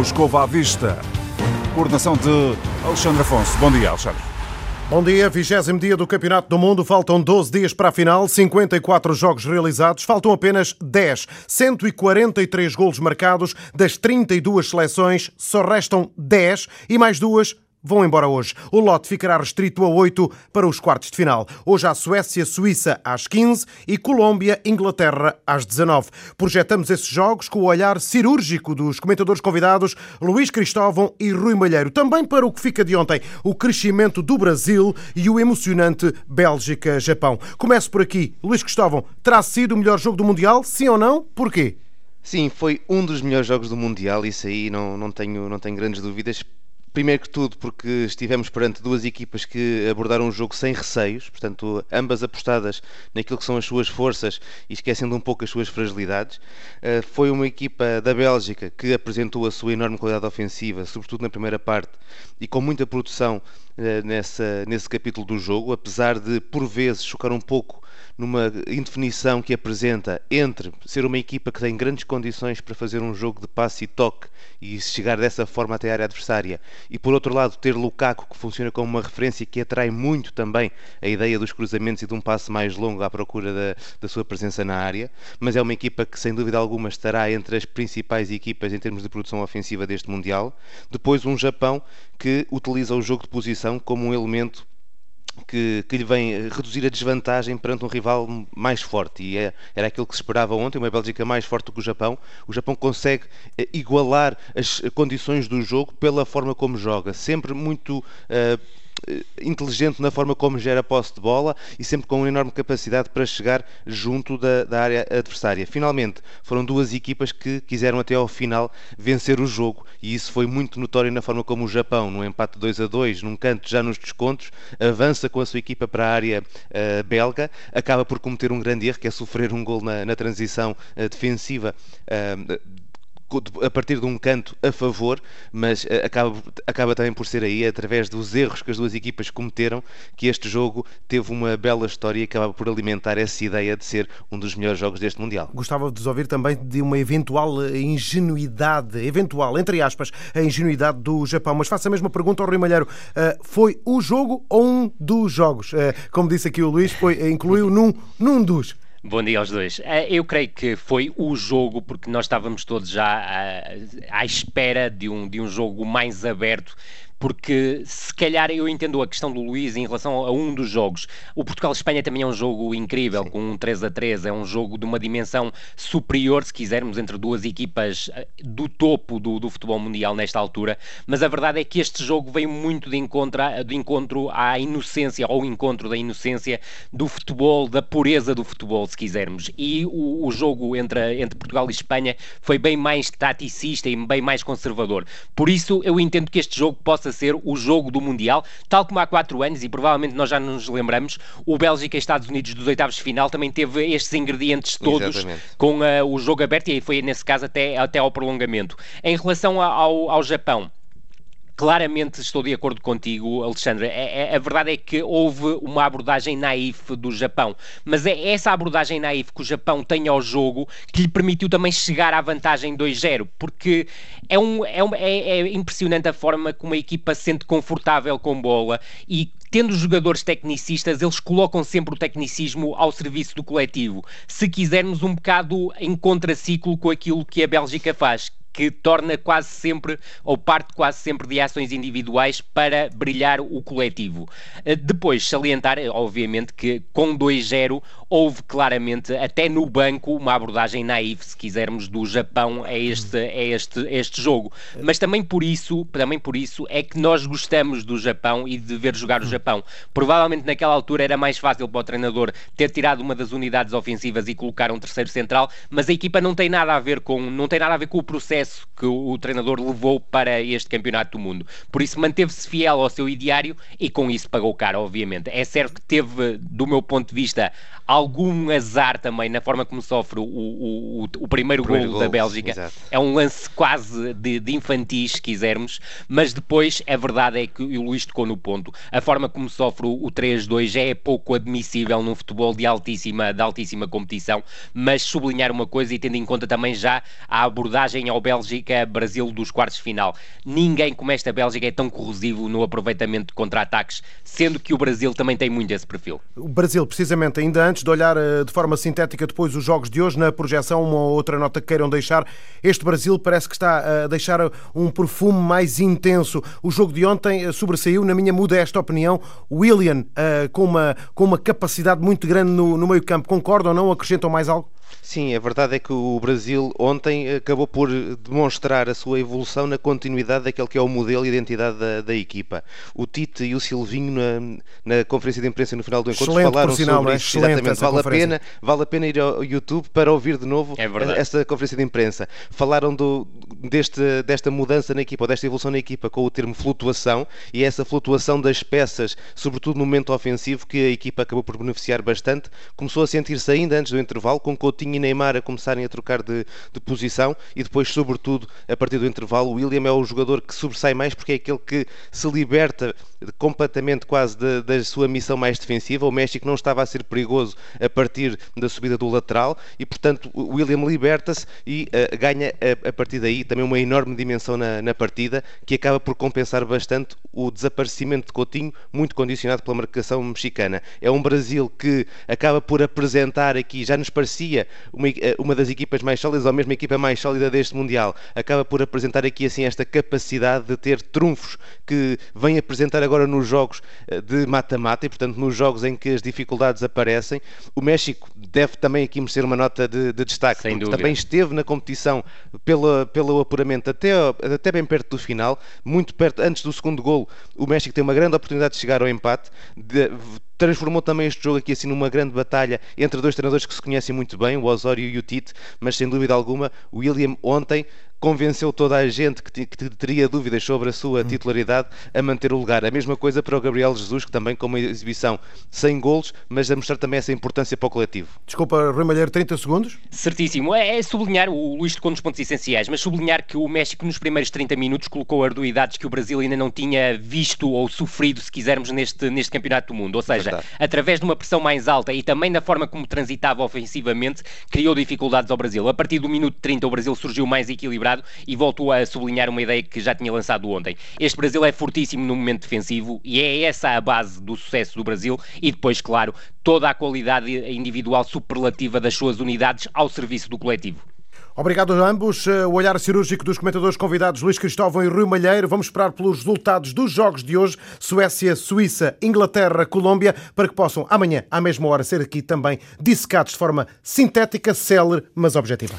Escova à Vista. Coordenação de Alexandre Afonso. Bom dia, Alexandre. Bom dia, vigésimo dia do Campeonato do Mundo. Faltam 12 dias para a final, 54 jogos realizados, faltam apenas 10. 143 golos marcados das 32 seleções, só restam 10 e mais duas vão embora hoje. O lote ficará restrito a 8 para os quartos de final. Hoje há Suécia-Suíça às 15 e Colômbia-Inglaterra às 19. Projetamos esses jogos com o olhar cirúrgico dos comentadores convidados Luís Cristóvão e Rui Malheiro. Também para o que fica de ontem, o crescimento do Brasil e o emocionante Bélgica-Japão. Começo por aqui. Luís Cristóvão, terá sido o melhor jogo do Mundial? Sim ou não? Porquê? Sim, foi um dos melhores jogos do Mundial, isso aí não, não, tenho, não tenho grandes dúvidas Primeiro que tudo, porque estivemos perante duas equipas que abordaram o jogo sem receios, portanto, ambas apostadas naquilo que são as suas forças e esquecendo um pouco as suas fragilidades. Eh, foi uma equipa da Bélgica que apresentou a sua enorme qualidade ofensiva, sobretudo na primeira parte, e com muita produção eh, nessa, nesse capítulo do jogo, apesar de por vezes chocar um pouco numa indefinição que apresenta entre ser uma equipa que tem grandes condições para fazer um jogo de passe e toque e chegar dessa forma até a área adversária, e por outro lado ter Lukaku que funciona como uma referência que atrai muito também a ideia dos cruzamentos e de um passe mais longo à procura da, da sua presença na área, mas é uma equipa que sem dúvida alguma estará entre as principais equipas em termos de produção ofensiva deste Mundial. Depois um Japão que utiliza o jogo de posição como um elemento que, que, lhe vem reduzir a desvantagem perante um rival mais forte. E é, era aquilo que se esperava ontem, uma Bélgica mais forte do que o Japão. O Japão consegue eh, igualar as condições do jogo pela forma como joga, sempre muito. Uh, eh, inteligente na forma como gera posse de bola e sempre com uma enorme capacidade para chegar junto da, da, área adversária. Finalmente, foram duas equipas que quiseram até ao final vencer o jogo e isso foi muito notório na forma como o Japão, num empate 2 a 2, num canto já nos descontos, avança com a sua equipa para a área uh, belga, acaba por cometer um grande erro, que é sofrer um gol na, na transição uh, defensiva uh, a partir de um canto a favor, mas eh, acaba, acaba também por ser aí, através dos erros que as duas equipas cometeram, que este jogo teve uma bela história e acaba por alimentar essa ideia de ser um dos melhores jogos deste Mundial. Gostava de ouvir também de uma eventual eh, ingenuidade, eventual, entre aspas, a ingenuidade do Japão. Mas faço a mesma pergunta ao Rui Malheiro. Uh, foi o jogo ou um dos jogos? Como disse aqui o Luís, foi, incluiu num, num dos. Bom dia aos dois. Eh, eu creio que foi o jogo, porque nós estávamos todos já à, à espera de um, de um jogo mais aberto porque se calhar eu entendo a questão do Luís em relação a um dos jogos. O Portugal-Espanha também é um jogo incrível, Sim. com um 3 a 3, é um jogo de uma dimensão superior, se quisermos, entre duas equipas eh, do topo do, do futebol mundial nesta altura, mas a verdade é que este jogo veio muito de encontro, de encontro à inocência, ao encontro da inocência do futebol, da pureza do futebol, se quisermos. E o, o jogo entre, entre Portugal e Espanha foi bem mais taticista e bem mais conservador. Por isso eu entendo que este jogo possa a ser o jogo do Mundial, tal como há quatro anos, e provavelmente nós já nos lembramos, o Bélgica e Estados Unidos dos oitavos de final também teve estes ingredientes todos Exatamente. com uh, o jogo aberto, e aí foi nesse caso até, até ao prolongamento. Em relação ao, ao Japão, Claramente estou de acordo contigo, Alexandre. É, é, a verdade é que houve uma abordagem naif do Japão, mas é essa abordagem naif que o Japão tem ao jogo que lhe permitiu também chegar à vantagem 2-0, porque é, um, é, um, é, é impressionante a forma como a equipa se sente confortável com bola e tendo jogadores tecnicistas, eles colocam sempre o tecnicismo ao serviço do coletivo. Se quisermos um bocado em contraciclo com aquilo que a Bélgica faz, que torna quase sempre, ou parte quase sempre de ações individuais para brilhar o coletivo. Eh, depois, salientar, eh, obviamente, que com 2-0 houve claramente, até no banco, uma abordagem naiva, se quisermos, do Japão a este, a este, a este jogo. Mas também por isso, também por isso é que nós gostamos do Japão e de ver jogar o Japão. Provavelmente naquela altura era mais fácil para o treinador ter tirado uma das unidades ofensivas e colocar um terceiro central, mas a equipa não tem nada a ver com, não tem nada a ver com o processo que o, o treinador levou para este campeonato do mundo. Por isso manteve-se fiel ao seu ideário e com isso pagou caro, obviamente. É certo que teve, do meu ponto de vista, algum azar também na forma como sofre o, o, o, o primeiro, primeiro gol, da Bélgica. Exato. É um lance quase de, de infantis, se quisermos, mas depois a verdade é que o Luís tocou no ponto. A forma como sofre o, o 3-2 é pouco admissível num futebol de altíssima, de altíssima competição, mas sublinhar uma coisa e tendo em conta também já a abordagem ao Bélgica-Brasil dos quartos de final. Ninguém como esta Bélgica é tão corrosivo no aproveitamento de contra-ataques, sendo que o Brasil também tem muito esse perfil. O Brasil, precisamente, ainda antes de olhar eh, de forma sintética depois os jogos de hoje, na projeção, uma ou outra nota que queiram deixar, este Brasil parece que está a deixar um perfume mais intenso. O jogo de ontem eh, sobressaiu, na minha modesta opinião, William com, uma, com uma capacidade muito grande no, no meio campo. Concordam ou não? Acrescentam mais algo? Sim, a verdade é que o Brasil ontem acabou por demonstrar a sua evolução na continuidade daquele que é o modelo e identidade da, da equipa. O Tite e o Silvinho na, na conferência de imprensa no final do encontro Excelente, falaram sinal, sobre é? isso. Exatamente, vale a, pena, vale a pena ir ao YouTube para ouvir de novo é essa conferência de imprensa. Falaram do, deste, desta mudança na equipa, ou desta evolução na equipa com o termo flutuação e essa flutuação das peças, sobretudo no momento ofensivo, que a equipa acabou por beneficiar bastante. Começou a sentir-se ainda antes do intervalo, com Coutinho e Neymar a começarem a trocar de, de, posição e depois, sobretudo, a partir do intervalo, o William é o jogador que sobressai mais porque é aquele que se liberta completamente quase da, da sua missão mais defensiva. O México não estava a ser perigoso a partir da subida do lateral e, portanto, o William liberta-se e uh, ganha a, a, partir daí também uma enorme dimensão na, na partida que acaba por compensar bastante o desaparecimento de Coutinho, muito condicionado pela marcação mexicana. É um Brasil que acaba por apresentar aqui, já nos parecia uma, eh, uma das equipas mais sólidas, ou mesmo a equipa mais sólida deste Mundial, acaba por apresentar aqui assim esta capacidade de ter trunfos que vem apresentar agora nos jogos eh, de mata-mata e, portanto, nos jogos em que as dificuldades aparecem. O México deve também aqui merecer uma nota de, de destaque, Sem dúvida. também esteve na competição pela, pelo apuramento até, até bem perto do final, muito perto, antes do segundo gol, o México tem uma grande oportunidade de chegar ao empate, de, transformou também este jogo aqui assim numa grande batalha entre dois treinadores que se conhecem muito bem, o Osório e o Tite, mas sem dúvida alguma o William ontem convenceu toda a gente que, que teria dúvidas sobre a sua hum. titularidade a manter o lugar. A mesma coisa para o Gabriel Jesus, que também com uma exibição sem golos, mas a mostrar também essa importância para o coletivo. Desculpa, Rui Malheiro, 30 segundos? Certíssimo. É, é sublinhar, o Luís tocou nos pontos essenciais, mas sublinhar que o México nos primeiros 30 minutos colocou arduidades que o Brasil ainda não tinha visto ou sofrido, se quisermos, neste, neste Campeonato do Mundo. Ou seja, Verdade. através de uma pressão mais alta e também da forma como transitava ofensivamente, criou dificuldades ao Brasil. A partir do minuto 30 o Brasil surgiu mais equilibrado e volto a sublinhar uma ideia que já tinha lançado ontem. Este Brasil é fortíssimo no momento defensivo e é essa a base do sucesso do Brasil e depois, claro, toda a qualidade individual superlativa das suas unidades ao serviço do coletivo. Obrigado a ambos. O olhar cirúrgico dos comentadores convidados Luís Cristóvão e Rui Malheiro. Vamos esperar pelos resultados dos jogos de hoje: Suécia, Suíça, Inglaterra, Colômbia, para que possam amanhã, à mesma hora, ser aqui também dissecados de forma sintética, célere, mas objetiva.